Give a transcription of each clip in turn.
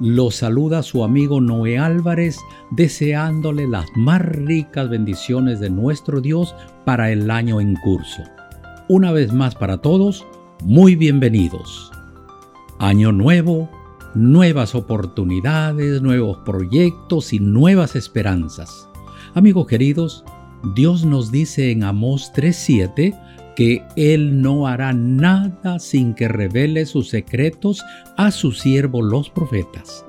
lo saluda su amigo Noé Álvarez deseándole las más ricas bendiciones de nuestro Dios para el año en curso. Una vez más para todos, muy bienvenidos. Año nuevo, nuevas oportunidades, nuevos proyectos y nuevas esperanzas. Amigos queridos, Dios nos dice en Amós 3:7 que Él no hará nada sin que revele sus secretos a sus siervos los profetas.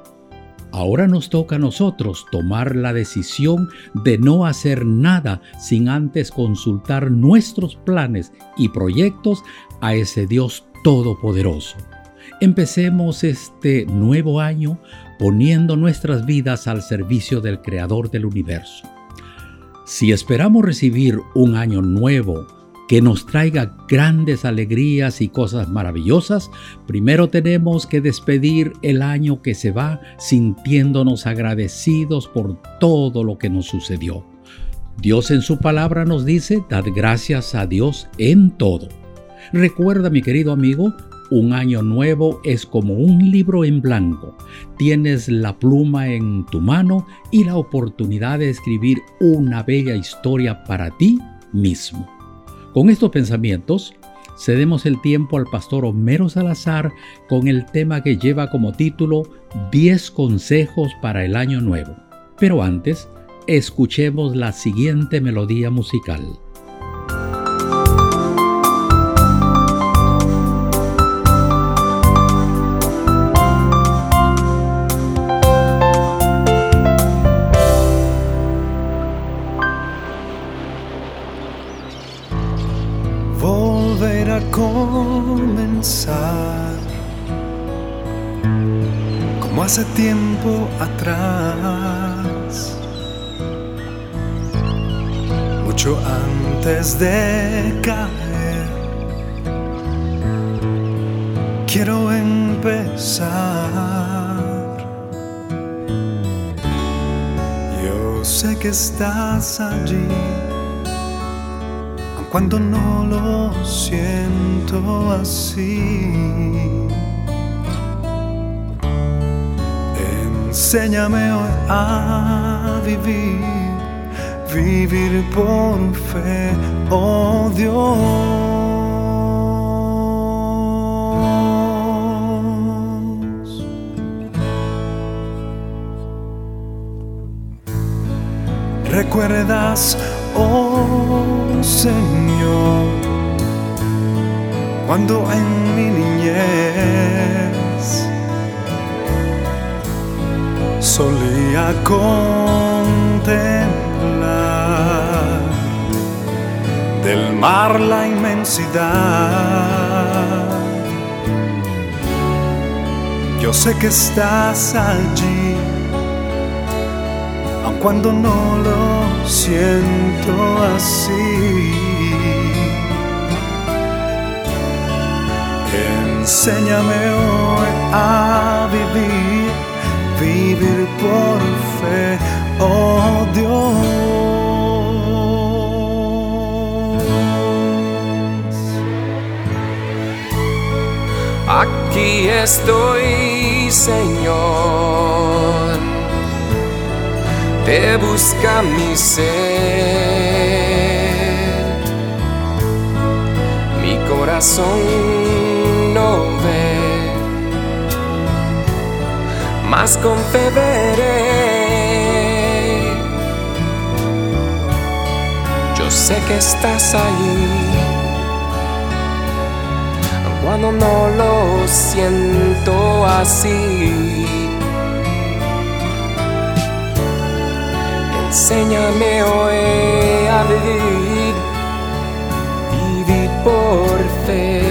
Ahora nos toca a nosotros tomar la decisión de no hacer nada sin antes consultar nuestros planes y proyectos a ese Dios Todopoderoso. Empecemos este nuevo año poniendo nuestras vidas al servicio del Creador del universo. Si esperamos recibir un año nuevo que nos traiga grandes alegrías y cosas maravillosas, primero tenemos que despedir el año que se va sintiéndonos agradecidos por todo lo que nos sucedió. Dios en su palabra nos dice, dad gracias a Dios en todo. Recuerda, mi querido amigo, un año nuevo es como un libro en blanco. Tienes la pluma en tu mano y la oportunidad de escribir una bella historia para ti mismo. Con estos pensamientos, cedemos el tiempo al pastor Homero Salazar con el tema que lleva como título 10 consejos para el año nuevo. Pero antes, escuchemos la siguiente melodía musical. Hace tiempo atrás, mucho antes de caer. Quiero empezar. Yo sé que estás allí cuando no lo siento así. Enséñame hoy a vivir, vivir por fe, oh Dios. ¿Recuerdas, oh Señor, cuando en mi niñez solía contemplar del mar la inmensidad. Yo sé que estás allí, aun cuando no lo siento así. Enséñame hoy a vivir, vivir por fe, oh Dios. Aquí estoy, Señor te busca mi ser. Mi corazón mas con fe veré. Yo sé que estás ahí cuando no lo siento así. Enséñame hoy a vivir, vivir por fe,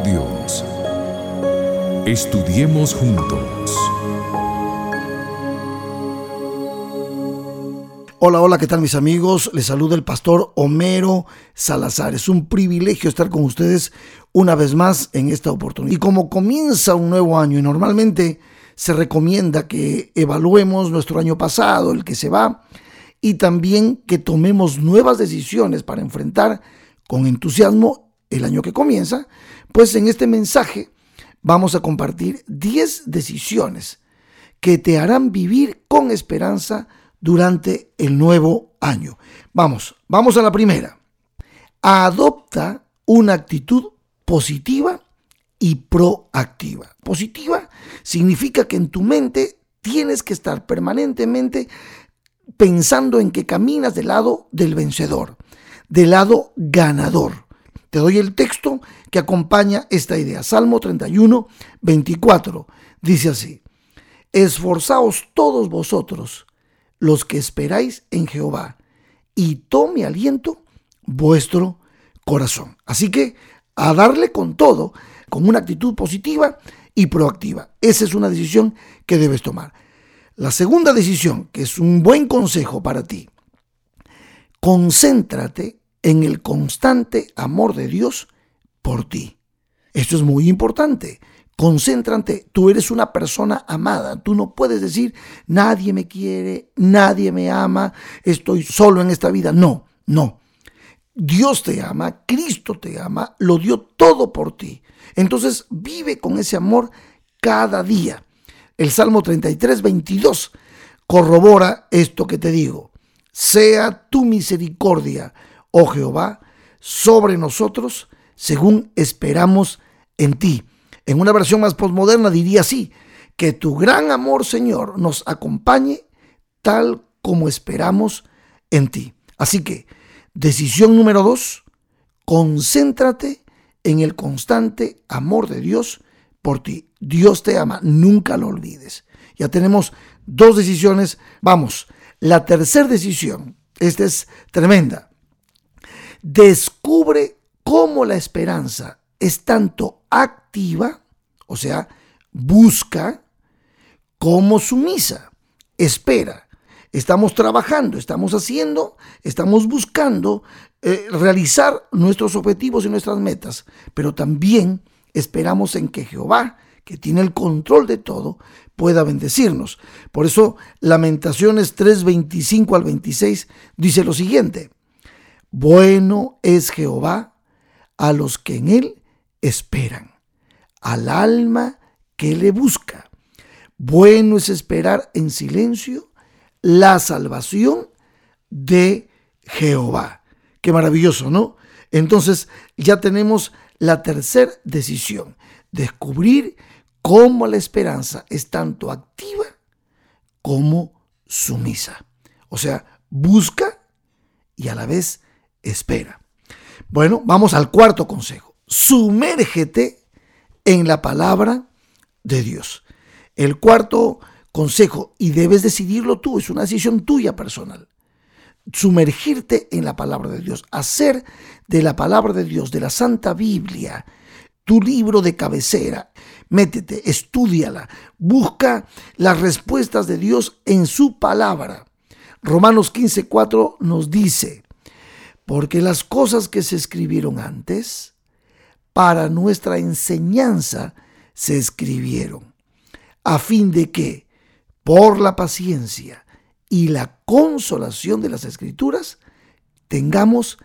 Dios. Estudiemos juntos. Hola, hola, ¿qué tal mis amigos? Les saluda el pastor Homero Salazar. Es un privilegio estar con ustedes una vez más en esta oportunidad. Y como comienza un nuevo año y normalmente se recomienda que evaluemos nuestro año pasado, el que se va, y también que tomemos nuevas decisiones para enfrentar con entusiasmo el año que comienza, pues en este mensaje vamos a compartir 10 decisiones que te harán vivir con esperanza durante el nuevo año. Vamos, vamos a la primera. Adopta una actitud positiva y proactiva. Positiva significa que en tu mente tienes que estar permanentemente pensando en que caminas del lado del vencedor, del lado ganador. Te doy el texto que acompaña esta idea. Salmo 31, 24. Dice así, Esforzaos todos vosotros los que esperáis en Jehová, y tome aliento vuestro corazón. Así que a darle con todo, con una actitud positiva y proactiva. Esa es una decisión que debes tomar. La segunda decisión, que es un buen consejo para ti, concéntrate en el constante amor de Dios por ti. Esto es muy importante. Concéntrate, tú eres una persona amada, tú no puedes decir, nadie me quiere, nadie me ama, estoy solo en esta vida. No, no. Dios te ama, Cristo te ama, lo dio todo por ti. Entonces vive con ese amor cada día. El Salmo 33, 22 corrobora esto que te digo. Sea tu misericordia, oh Jehová, sobre nosotros, según esperamos en ti. En una versión más postmoderna diría así, que tu gran amor, Señor, nos acompañe tal como esperamos en ti. Así que, decisión número dos, concéntrate en el constante amor de Dios por ti. Dios te ama, nunca lo olvides. Ya tenemos dos decisiones. Vamos, la tercera decisión, esta es tremenda. Descubre cómo la esperanza es tanto activa, o sea, busca, como sumisa, espera. Estamos trabajando, estamos haciendo, estamos buscando eh, realizar nuestros objetivos y nuestras metas, pero también esperamos en que Jehová, que tiene el control de todo, pueda bendecirnos. Por eso Lamentaciones 3:25 al 26 dice lo siguiente, bueno es Jehová a los que en él esperan, al alma que le busca. Bueno es esperar en silencio la salvación de Jehová. Qué maravilloso, ¿no? Entonces ya tenemos la tercera decisión, descubrir cómo la esperanza es tanto activa como sumisa. O sea, busca y a la vez espera. Bueno, vamos al cuarto consejo sumérgete en la palabra de Dios. El cuarto consejo, y debes decidirlo tú, es una decisión tuya personal. Sumergirte en la palabra de Dios, hacer de la palabra de Dios, de la Santa Biblia, tu libro de cabecera. Métete, estudiala, busca las respuestas de Dios en su palabra. Romanos 15:4 nos dice, porque las cosas que se escribieron antes, para nuestra enseñanza se escribieron, a fin de que, por la paciencia y la consolación de las escrituras, tengamos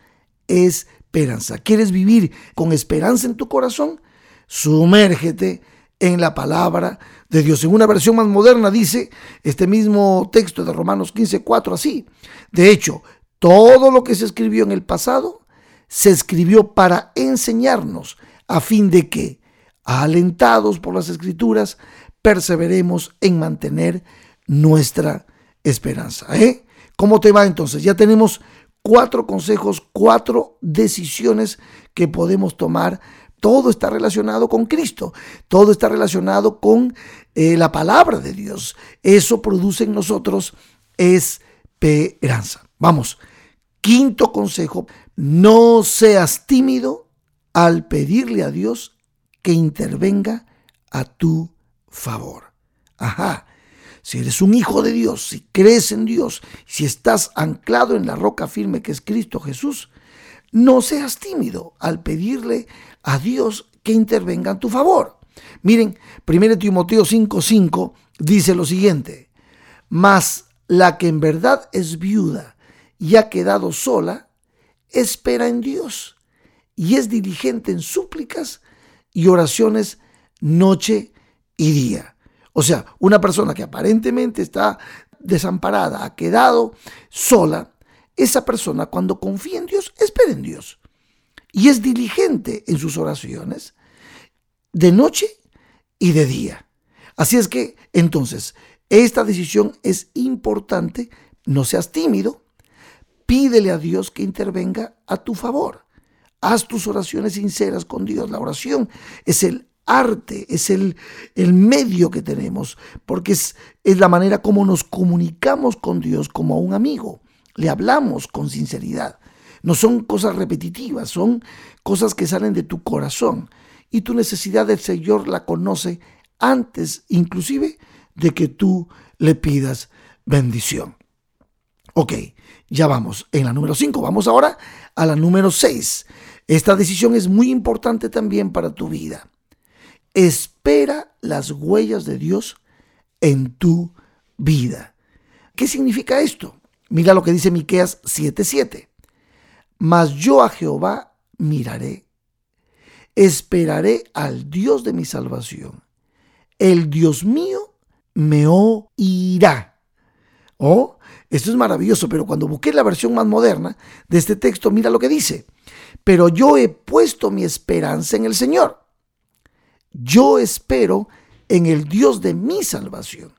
esperanza. ¿Quieres vivir con esperanza en tu corazón? Sumérgete en la palabra de Dios. En una versión más moderna dice este mismo texto de Romanos 15:4 así. De hecho, todo lo que se escribió en el pasado se escribió para enseñarnos a fin de que, alentados por las escrituras, perseveremos en mantener nuestra esperanza. ¿eh? ¿Cómo te va entonces? Ya tenemos cuatro consejos, cuatro decisiones que podemos tomar. Todo está relacionado con Cristo, todo está relacionado con eh, la palabra de Dios. Eso produce en nosotros esperanza. Vamos, quinto consejo, no seas tímido al pedirle a Dios que intervenga a tu favor. Ajá. Si eres un hijo de Dios, si crees en Dios, si estás anclado en la roca firme que es Cristo Jesús, no seas tímido al pedirle a Dios que intervenga en tu favor. Miren, 1 Timoteo 5:5 dice lo siguiente, mas la que en verdad es viuda y ha quedado sola, espera en Dios y es diligente en súplicas y oraciones noche y día. O sea, una persona que aparentemente está desamparada, ha quedado sola, esa persona cuando confía en Dios, espera en Dios. Y es diligente en sus oraciones de noche y de día. Así es que, entonces, esta decisión es importante. No seas tímido. Pídele a Dios que intervenga a tu favor. Haz tus oraciones sinceras con Dios. La oración es el arte, es el, el medio que tenemos, porque es, es la manera como nos comunicamos con Dios como a un amigo le hablamos con sinceridad. No son cosas repetitivas, son cosas que salen de tu corazón. Y tu necesidad del Señor la conoce antes inclusive de que tú le pidas bendición. Ok, ya vamos en la número 5. Vamos ahora a la número 6. Esta decisión es muy importante también para tu vida. Espera las huellas de Dios en tu vida. ¿Qué significa esto? Mira lo que dice Miqueas 7:7. Mas yo a Jehová miraré, esperaré al Dios de mi salvación. El Dios mío me oirá. Oh, esto es maravilloso, pero cuando busqué la versión más moderna de este texto, mira lo que dice. Pero yo he puesto mi esperanza en el Señor. Yo espero en el Dios de mi salvación.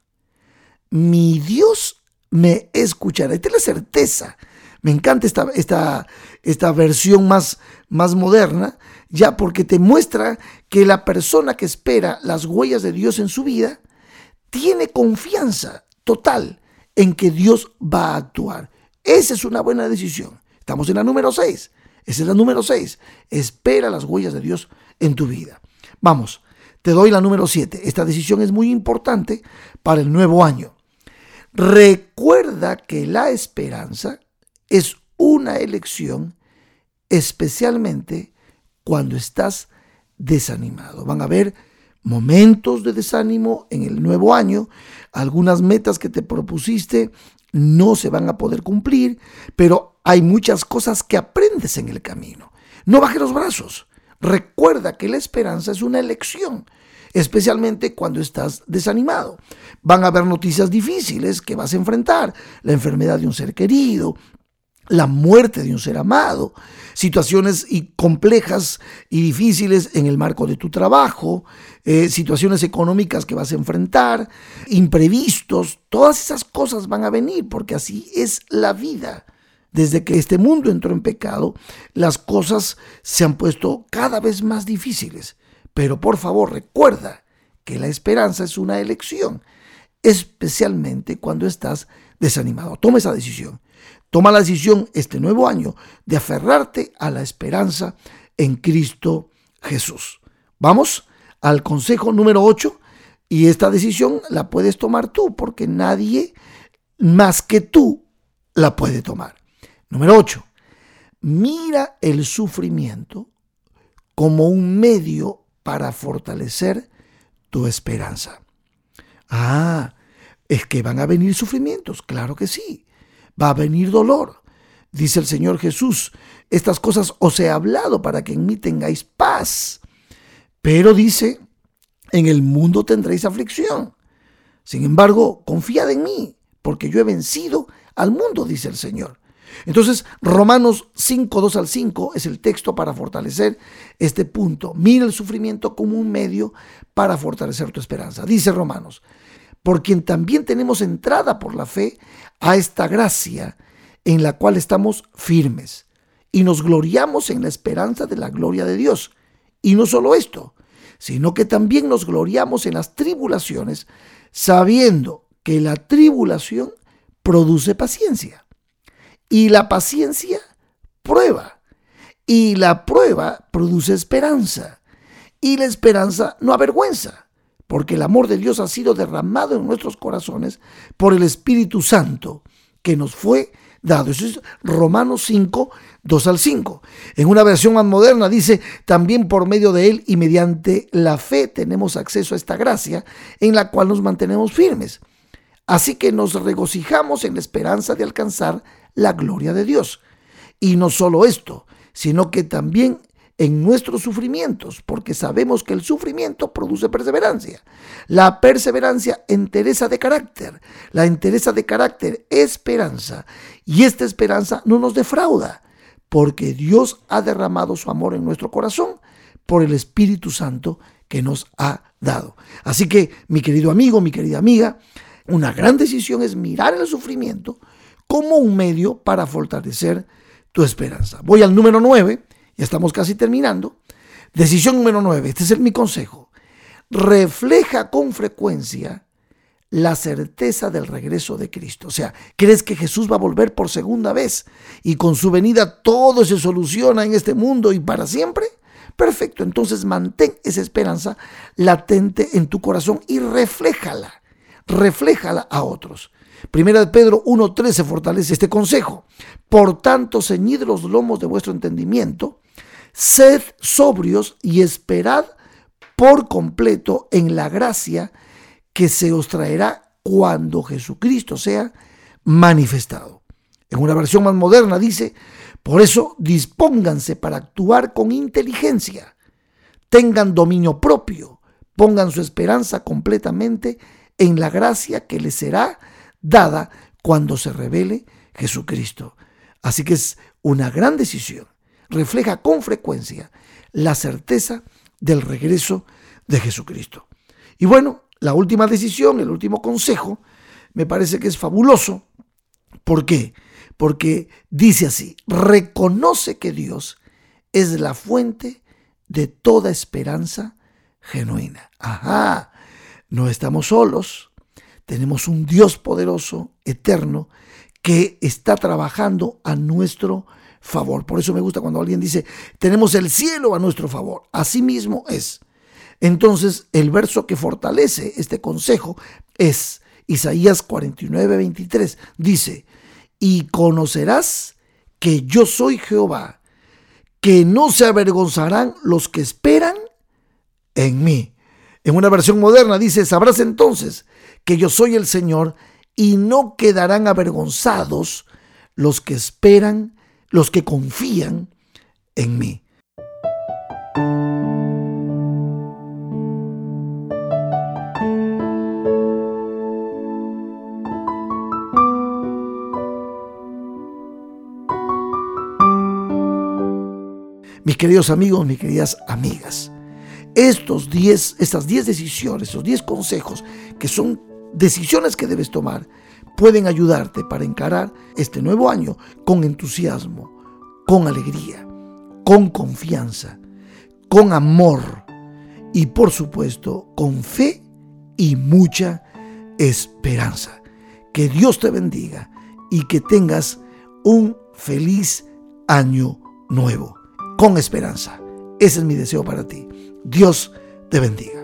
Mi Dios me escuchará. Esta es la certeza. Me encanta esta, esta, esta versión más, más moderna, ya porque te muestra que la persona que espera las huellas de Dios en su vida tiene confianza total en que Dios va a actuar. Esa es una buena decisión. Estamos en la número 6. Esa es la número 6. Espera las huellas de Dios en tu vida. Vamos, te doy la número 7. Esta decisión es muy importante para el nuevo año. Recuerda que la esperanza es una elección especialmente cuando estás desanimado. Van a haber momentos de desánimo en el nuevo año, algunas metas que te propusiste no se van a poder cumplir, pero hay muchas cosas que aprendes en el camino. No bajes los brazos. Recuerda que la esperanza es una elección especialmente cuando estás desanimado. Van a haber noticias difíciles que vas a enfrentar, la enfermedad de un ser querido, la muerte de un ser amado, situaciones complejas y difíciles en el marco de tu trabajo, eh, situaciones económicas que vas a enfrentar, imprevistos, todas esas cosas van a venir porque así es la vida. Desde que este mundo entró en pecado, las cosas se han puesto cada vez más difíciles. Pero por favor recuerda que la esperanza es una elección, especialmente cuando estás desanimado. Toma esa decisión. Toma la decisión este nuevo año de aferrarte a la esperanza en Cristo Jesús. Vamos al consejo número 8 y esta decisión la puedes tomar tú porque nadie más que tú la puede tomar. Número 8. Mira el sufrimiento como un medio para fortalecer tu esperanza. Ah, es que van a venir sufrimientos, claro que sí. Va a venir dolor. Dice el Señor Jesús, estas cosas os he hablado para que en mí tengáis paz. Pero dice, en el mundo tendréis aflicción. Sin embargo, confiad en mí, porque yo he vencido al mundo, dice el Señor. Entonces, Romanos 5, 2 al 5 es el texto para fortalecer este punto. Mira el sufrimiento como un medio para fortalecer tu esperanza. Dice Romanos, por quien también tenemos entrada por la fe a esta gracia en la cual estamos firmes y nos gloriamos en la esperanza de la gloria de Dios. Y no solo esto, sino que también nos gloriamos en las tribulaciones, sabiendo que la tribulación produce paciencia y la paciencia prueba. Y la prueba produce esperanza. Y la esperanza no avergüenza, porque el amor de Dios ha sido derramado en nuestros corazones por el Espíritu Santo que nos fue dado. Eso es Romanos 5, 2 al 5. En una versión más moderna dice, también por medio de Él y mediante la fe tenemos acceso a esta gracia en la cual nos mantenemos firmes. Así que nos regocijamos en la esperanza de alcanzar la gloria de Dios. Y no solo esto, sino que también en nuestros sufrimientos, porque sabemos que el sufrimiento produce perseverancia. La perseverancia entereza de carácter, la entereza de carácter esperanza, y esta esperanza no nos defrauda, porque Dios ha derramado su amor en nuestro corazón por el Espíritu Santo que nos ha dado. Así que, mi querido amigo, mi querida amiga, una gran decisión es mirar el sufrimiento como un medio para fortalecer tu esperanza. Voy al número 9 ya estamos casi terminando. Decisión número 9, este es mi consejo. Refleja con frecuencia la certeza del regreso de Cristo. O sea, ¿crees que Jesús va a volver por segunda vez y con su venida todo se soluciona en este mundo y para siempre? Perfecto, entonces mantén esa esperanza latente en tu corazón y refléjala, refléjala a otros. Primera de Pedro 1.13 fortalece este consejo. Por tanto, ceñid los lomos de vuestro entendimiento Sed sobrios y esperad por completo en la gracia que se os traerá cuando Jesucristo sea manifestado. En una versión más moderna dice, por eso dispónganse para actuar con inteligencia, tengan dominio propio, pongan su esperanza completamente en la gracia que les será dada cuando se revele Jesucristo. Así que es una gran decisión refleja con frecuencia la certeza del regreso de Jesucristo. Y bueno, la última decisión, el último consejo, me parece que es fabuloso. ¿Por qué? Porque dice así, reconoce que Dios es la fuente de toda esperanza genuina. Ajá, no estamos solos, tenemos un Dios poderoso, eterno, que está trabajando a nuestro. Por eso me gusta cuando alguien dice, tenemos el cielo a nuestro favor. Así mismo es. Entonces, el verso que fortalece este consejo es Isaías 49, 23. Dice, y conocerás que yo soy Jehová, que no se avergonzarán los que esperan en mí. En una versión moderna dice, sabrás entonces que yo soy el Señor y no quedarán avergonzados los que esperan los que confían en mí. Mis queridos amigos, mis queridas amigas, estos diez, estas 10 decisiones, estos 10 consejos, que son decisiones que debes tomar, pueden ayudarte para encarar este nuevo año con entusiasmo, con alegría, con confianza, con amor y por supuesto con fe y mucha esperanza. Que Dios te bendiga y que tengas un feliz año nuevo, con esperanza. Ese es mi deseo para ti. Dios te bendiga.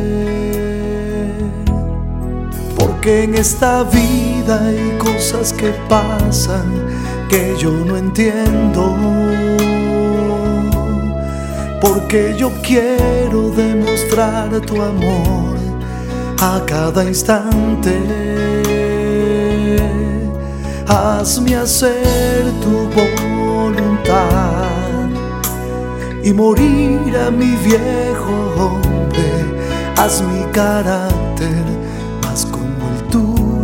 Porque en esta vida hay cosas que pasan que yo no entiendo. Porque yo quiero demostrar tu amor a cada instante. Hazme hacer tu voluntad y morir a mi viejo hombre. Haz mi carácter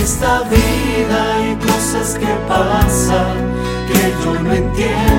esta vida hay cosas que pasan que yo no entiendo.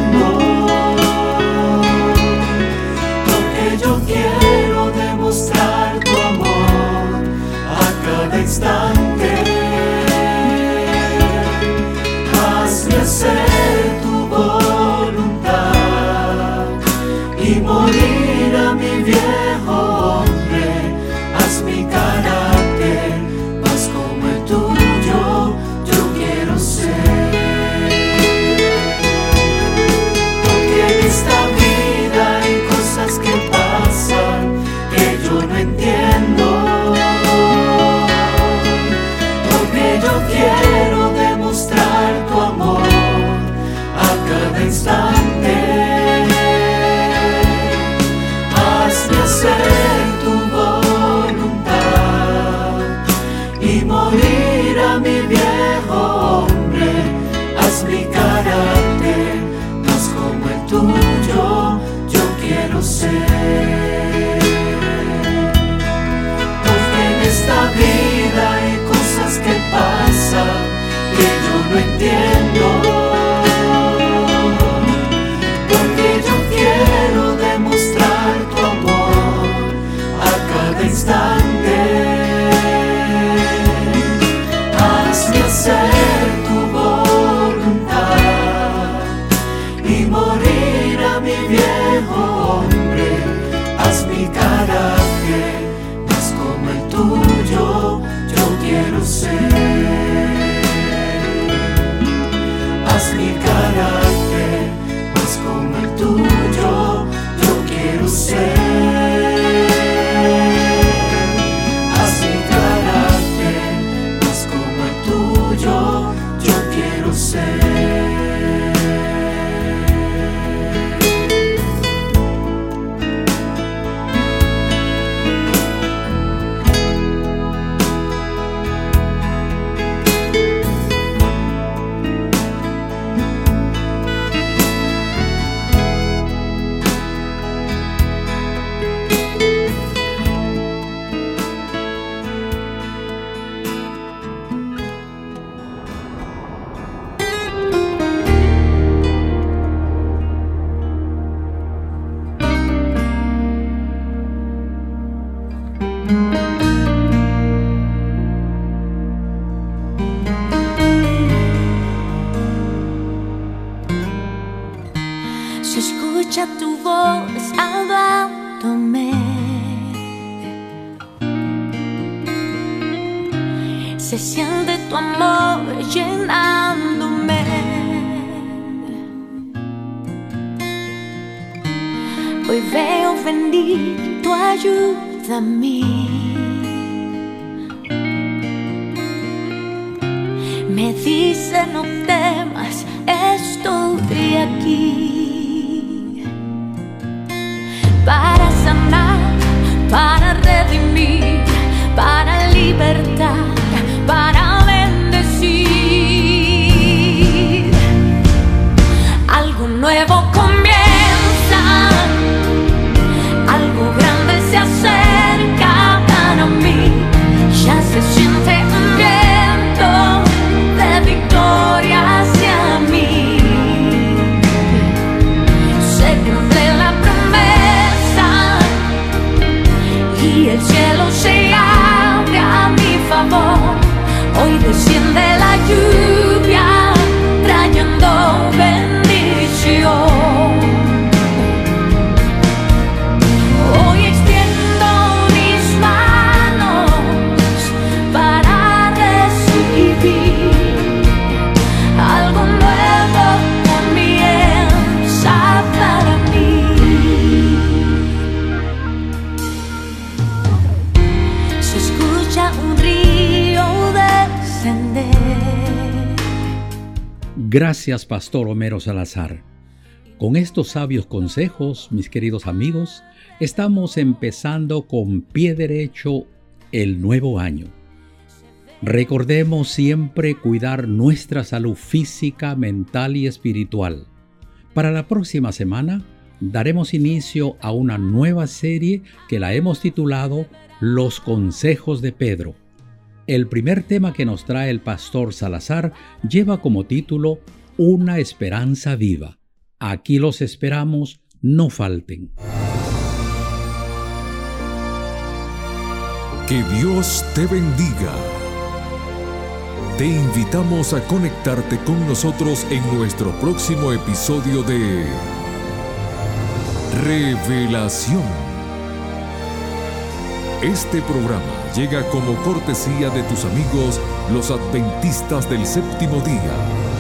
Hoy veo venir tu ayuda a mí. Me dice no temas, estoy aquí para sanar, para redimir, para libertar, Hoy desciende Gracias, Pastor Homero Salazar. Con estos sabios consejos, mis queridos amigos, estamos empezando con pie derecho el nuevo año. Recordemos siempre cuidar nuestra salud física, mental y espiritual. Para la próxima semana daremos inicio a una nueva serie que la hemos titulado Los Consejos de Pedro. El primer tema que nos trae el pastor Salazar lleva como título Una esperanza viva. Aquí los esperamos, no falten. Que Dios te bendiga. Te invitamos a conectarte con nosotros en nuestro próximo episodio de Revelación. Este programa llega como cortesía de tus amigos los adventistas del séptimo día.